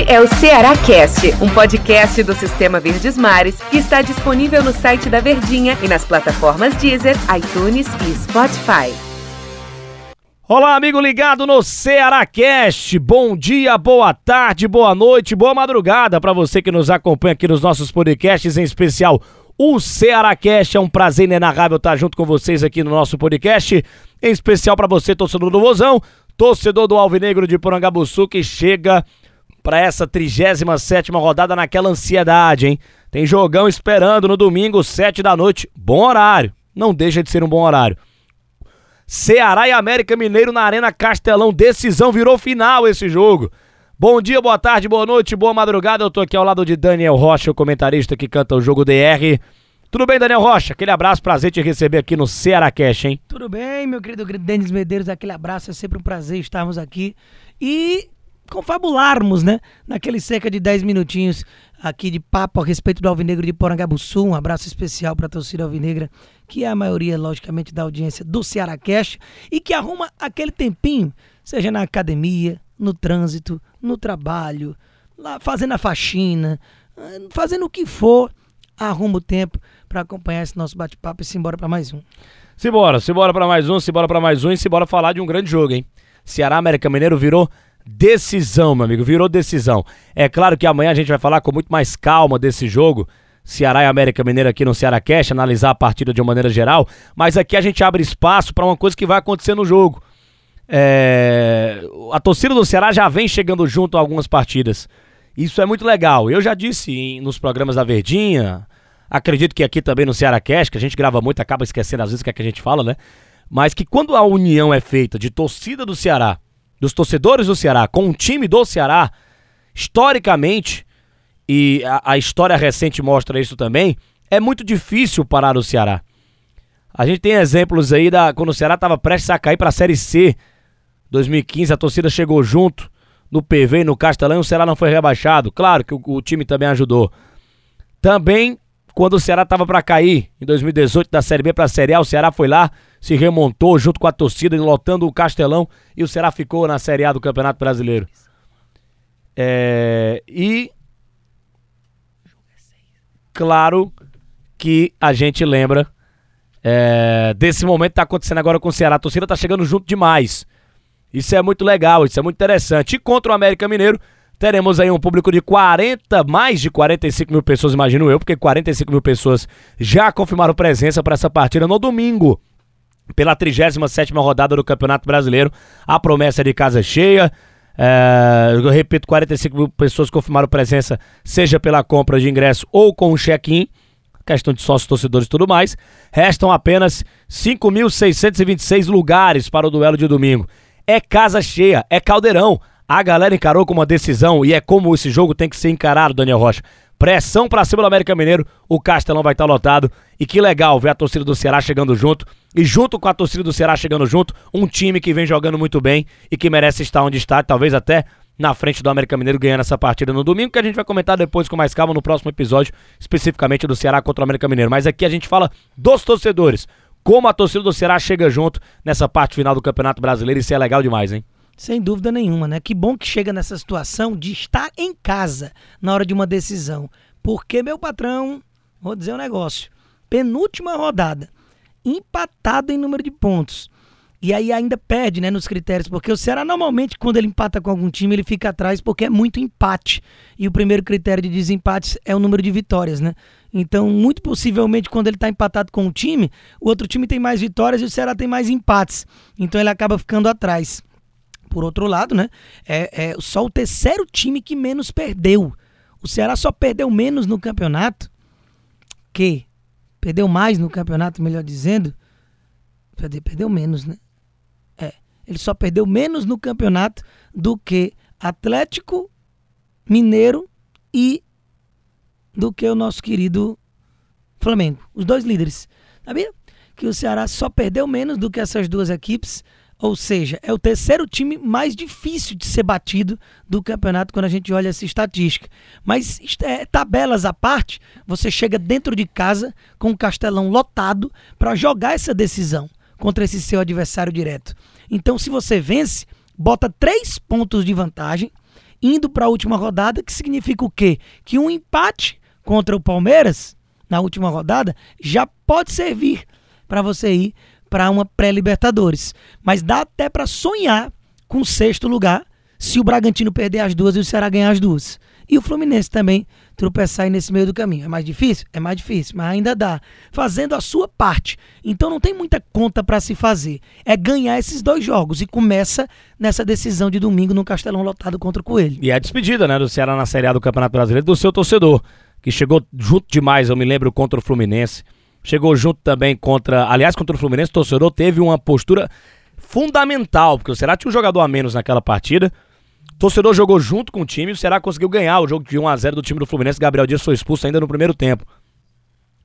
Este é o Ceará Cast, um podcast do Sistema Verdes Mares que está disponível no site da Verdinha e nas plataformas Deezer, iTunes e Spotify. Olá, amigo ligado no Ceará Cast. Bom dia, boa tarde, boa noite, boa madrugada para você que nos acompanha aqui nos nossos podcasts, em especial o Ceará Cast. É um prazer inenarrável estar junto com vocês aqui no nosso podcast, em especial para você, torcedor do Vozão, torcedor do Alvinegro de Porangabuçu, que chega para essa 37 rodada naquela ansiedade, hein? Tem jogão esperando no domingo, 7 da noite. Bom horário. Não deixa de ser um bom horário. Ceará e América Mineiro na Arena Castelão. Decisão virou final esse jogo. Bom dia, boa tarde, boa noite, boa madrugada. Eu tô aqui ao lado de Daniel Rocha, o comentarista que canta o jogo DR. Tudo bem, Daniel Rocha? Aquele abraço, prazer te receber aqui no Ceará Cash, hein? Tudo bem, meu querido Denis Medeiros, aquele abraço, é sempre um prazer estarmos aqui. E confabularmos, né? Naqueles cerca de 10 minutinhos aqui de papo a respeito do Alvinegro de Porangabuçu. Um abraço especial para a torcida alvinegra, que é a maioria, logicamente, da audiência do Ceará Cash e que arruma aquele tempinho, seja na academia, no trânsito, no trabalho, lá fazendo a faxina, fazendo o que for, arruma o tempo para acompanhar esse nosso bate-papo e simbora para mais um. Simbora, simbora para mais um, simbora para mais um e simbora falar de um grande jogo, hein? Ceará América Mineiro virou Decisão, meu amigo, virou decisão. É claro que amanhã a gente vai falar com muito mais calma desse jogo. Ceará e América Mineiro aqui no Ceará Cash, analisar a partida de uma maneira geral, mas aqui a gente abre espaço para uma coisa que vai acontecer no jogo. É... A torcida do Ceará já vem chegando junto a algumas partidas. Isso é muito legal. Eu já disse em, nos programas da Verdinha, acredito que aqui também no Ceará Cash, que a gente grava muito, acaba esquecendo às vezes o que, é que a gente fala, né? Mas que quando a união é feita de torcida do Ceará dos torcedores do Ceará com o time do Ceará, historicamente, e a, a, história recente mostra isso também, é muito difícil parar o Ceará. A gente tem exemplos aí da quando o Ceará estava prestes a cair para a Série C. 2015, a torcida chegou junto no PV e no Castelão o Ceará não foi rebaixado. Claro que o, o time também ajudou. Também quando o Ceará estava para cair em 2018 da Série B para a Série A, o Ceará foi lá, se remontou junto com a torcida, lotando o Castelão e o Ceará ficou na Série A do Campeonato Brasileiro. É, e claro que a gente lembra é, desse momento que está acontecendo agora com o Ceará. A torcida está chegando junto demais. Isso é muito legal, isso é muito interessante. E contra o América Mineiro, teremos aí um público de 40, mais de 45 mil pessoas, imagino eu, porque 45 mil pessoas já confirmaram presença para essa partida no domingo pela 37 rodada do Campeonato Brasileiro. A promessa é de casa cheia. É, eu repito, 45 mil pessoas confirmaram presença, seja pela compra de ingresso ou com o check-in. Questão de sócios, torcedores e tudo mais. Restam apenas 5.626 lugares para o duelo de domingo. É casa cheia, é caldeirão. A galera encarou como uma decisão e é como esse jogo tem que ser encarado, Daniel Rocha. Pressão pra cima do América Mineiro, o Castelão vai estar tá lotado. E que legal ver a torcida do Ceará chegando junto. E junto com a torcida do Ceará chegando junto, um time que vem jogando muito bem e que merece estar onde está, talvez até na frente do América Mineiro ganhando essa partida no domingo, que a gente vai comentar depois com mais calma no próximo episódio, especificamente do Ceará contra o América Mineiro. Mas aqui a gente fala dos torcedores, como a torcida do Ceará chega junto nessa parte final do Campeonato Brasileiro, isso é legal demais, hein? Sem dúvida nenhuma, né? Que bom que chega nessa situação de estar em casa na hora de uma decisão. Porque, meu patrão, vou dizer um negócio. Penúltima rodada, empatado em número de pontos. E aí ainda perde, né, nos critérios, porque o Ceará normalmente quando ele empata com algum time, ele fica atrás porque é muito empate. E o primeiro critério de desempate é o número de vitórias, né? Então, muito possivelmente quando ele está empatado com um time, o outro time tem mais vitórias e o Ceará tem mais empates. Então ele acaba ficando atrás. Por outro lado, né? É, é só o terceiro time que menos perdeu. O Ceará só perdeu menos no campeonato. Que? Perdeu mais no campeonato, melhor dizendo. Perdeu menos, né? É. Ele só perdeu menos no campeonato do que Atlético Mineiro e do que o nosso querido Flamengo. Os dois líderes. Sabia? Que o Ceará só perdeu menos do que essas duas equipes ou seja, é o terceiro time mais difícil de ser batido do campeonato quando a gente olha essa estatística. Mas é, tabelas à parte, você chega dentro de casa com o Castelão lotado para jogar essa decisão contra esse seu adversário direto. Então, se você vence, bota três pontos de vantagem, indo para a última rodada, que significa o quê? Que um empate contra o Palmeiras, na última rodada, já pode servir para você ir para uma pré-Libertadores. Mas dá até para sonhar com sexto lugar se o Bragantino perder as duas e o Ceará ganhar as duas. E o Fluminense também tropeçar aí nesse meio do caminho. É mais difícil? É mais difícil, mas ainda dá. Fazendo a sua parte. Então não tem muita conta para se fazer. É ganhar esses dois jogos e começa nessa decisão de domingo no Castelão lotado contra o Coelho. E é a despedida, né, do Ceará na Série A do Campeonato Brasileiro do seu torcedor, que chegou junto demais, eu me lembro, contra o Fluminense. Chegou junto também contra, aliás, contra o Fluminense, o torcedor teve uma postura fundamental, porque o Ceará tinha um jogador a menos naquela partida torcedor jogou junto com o time, o Ceará conseguiu ganhar o jogo de 1x0 do time do Fluminense. Gabriel Dias foi expulso ainda no primeiro tempo.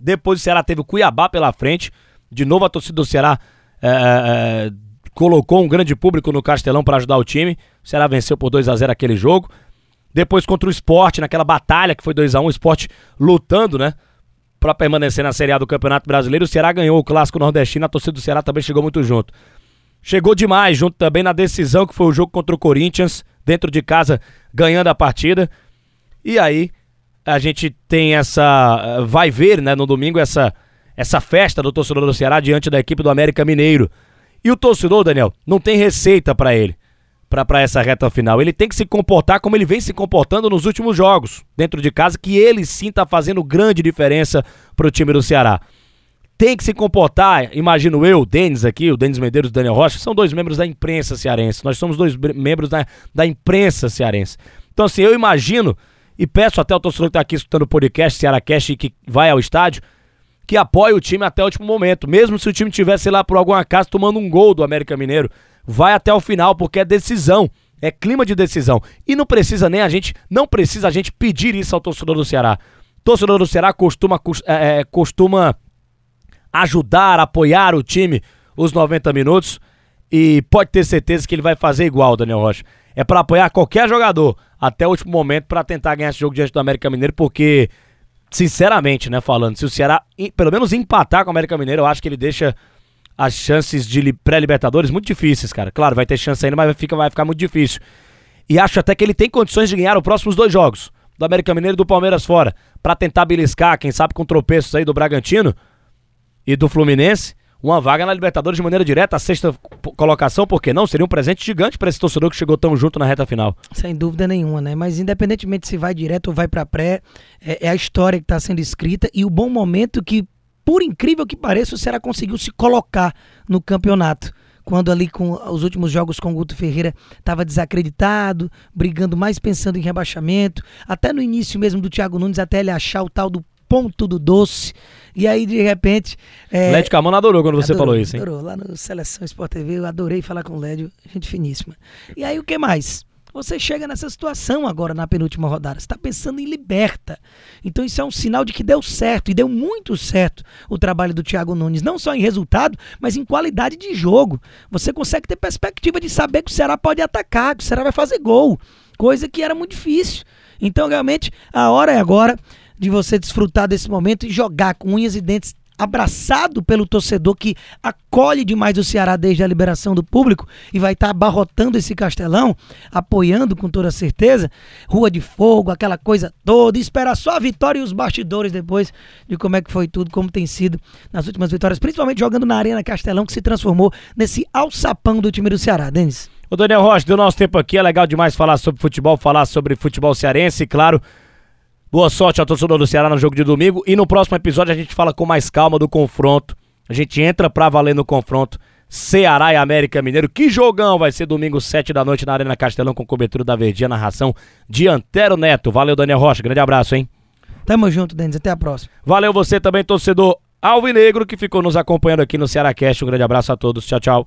Depois o Ceará teve o Cuiabá pela frente. De novo a torcida do Ceará é, é, colocou um grande público no Castelão para ajudar o time. O Ceará venceu por 2 a 0 aquele jogo. Depois contra o esporte, naquela batalha que foi 2 a 1 o esporte lutando, né? Para permanecer na Série A do Campeonato Brasileiro. O Ceará ganhou o clássico nordestino, a torcida do Ceará também chegou muito junto. Chegou demais, junto também na decisão que foi o jogo contra o Corinthians dentro de casa, ganhando a partida. E aí a gente tem essa. Vai ver, né, no domingo, essa, essa festa do torcedor do Ceará diante da equipe do América Mineiro. E o torcedor, Daniel, não tem receita para ele, para essa reta final. Ele tem que se comportar como ele vem se comportando nos últimos jogos, dentro de casa, que ele sim tá fazendo grande diferença pro time do Ceará tem que se comportar, imagino eu, o Denis aqui, o Denis Medeiros e o Daniel Rocha, são dois membros da imprensa cearense. Nós somos dois membros da, da imprensa cearense. Então, assim, eu imagino e peço até o torcedor que está aqui escutando o podcast, Cearacast, e que vai ao estádio, que apoie o time até o último momento. Mesmo se o time tivesse lá por algum acaso tomando um gol do América Mineiro, vai até o final, porque é decisão. É clima de decisão. E não precisa nem a gente, não precisa a gente pedir isso ao torcedor do Ceará. Torcedor do Ceará costuma, é, é costuma ajudar, apoiar o time os 90 minutos. E pode ter certeza que ele vai fazer igual, Daniel Rocha. É para apoiar qualquer jogador até o último momento para tentar ganhar esse jogo diante do América Mineiro, porque, sinceramente, né, falando, se o Ceará pelo menos empatar com o América Mineiro, eu acho que ele deixa as chances de pré-Libertadores muito difíceis, cara. Claro, vai ter chance ainda, mas vai ficar, vai ficar muito difícil. E acho até que ele tem condições de ganhar os próximos dois jogos, do América Mineiro e do Palmeiras fora, para tentar beliscar, quem sabe com tropeços aí do Bragantino e do Fluminense uma vaga na Libertadores de maneira direta, a sexta colocação, por que não? Seria um presente gigante para esse torcedor que chegou tão junto na reta final. Sem dúvida nenhuma, né? Mas independentemente se vai direto ou vai para pré, é, é, a história que está sendo escrita e o bom momento que, por incrível que pareça, o Ceará conseguiu se colocar no campeonato. Quando ali com os últimos jogos com o Guto Ferreira estava desacreditado, brigando mais pensando em rebaixamento, até no início mesmo do Thiago Nunes, até ele achar o tal do ponto do doce. E aí, de repente. É... Lédio Camona adorou quando você falou isso, hein? Adorou. Lá no Seleção Sport TV, eu adorei falar com o Lédio, gente finíssima. E aí, o que mais? Você chega nessa situação agora na penúltima rodada. Você está pensando em liberta. Então isso é um sinal de que deu certo e deu muito certo o trabalho do Thiago Nunes, não só em resultado, mas em qualidade de jogo. Você consegue ter perspectiva de saber que o Ceará pode atacar, que o Ceará vai fazer gol, coisa que era muito difícil. Então realmente a hora é agora de você desfrutar desse momento e jogar com unhas e dentes abraçado pelo torcedor que acolhe demais o Ceará desde a liberação do público e vai estar tá abarrotando esse castelão, apoiando com toda certeza, Rua de Fogo, aquela coisa toda, e esperar só a vitória e os bastidores depois de como é que foi tudo, como tem sido nas últimas vitórias, principalmente jogando na Arena Castelão, que se transformou nesse alçapão do time do Ceará, Denis. O Daniel Rocha, deu nosso tempo aqui, é legal demais falar sobre futebol, falar sobre futebol cearense, claro, Boa sorte ao torcedor do Ceará no jogo de domingo. E no próximo episódio a gente fala com mais calma do confronto. A gente entra pra valer no confronto. Ceará e América Mineiro. Que jogão vai ser domingo, 7 da noite, na Arena Castelão, com cobertura da Verdinha, narração de Antero Neto. Valeu, Daniel Rocha. Grande abraço, hein? Tamo junto, Denis. Até a próxima. Valeu você também, torcedor Alvinegro, que ficou nos acompanhando aqui no Ceará Cast. Um grande abraço a todos. Tchau, tchau.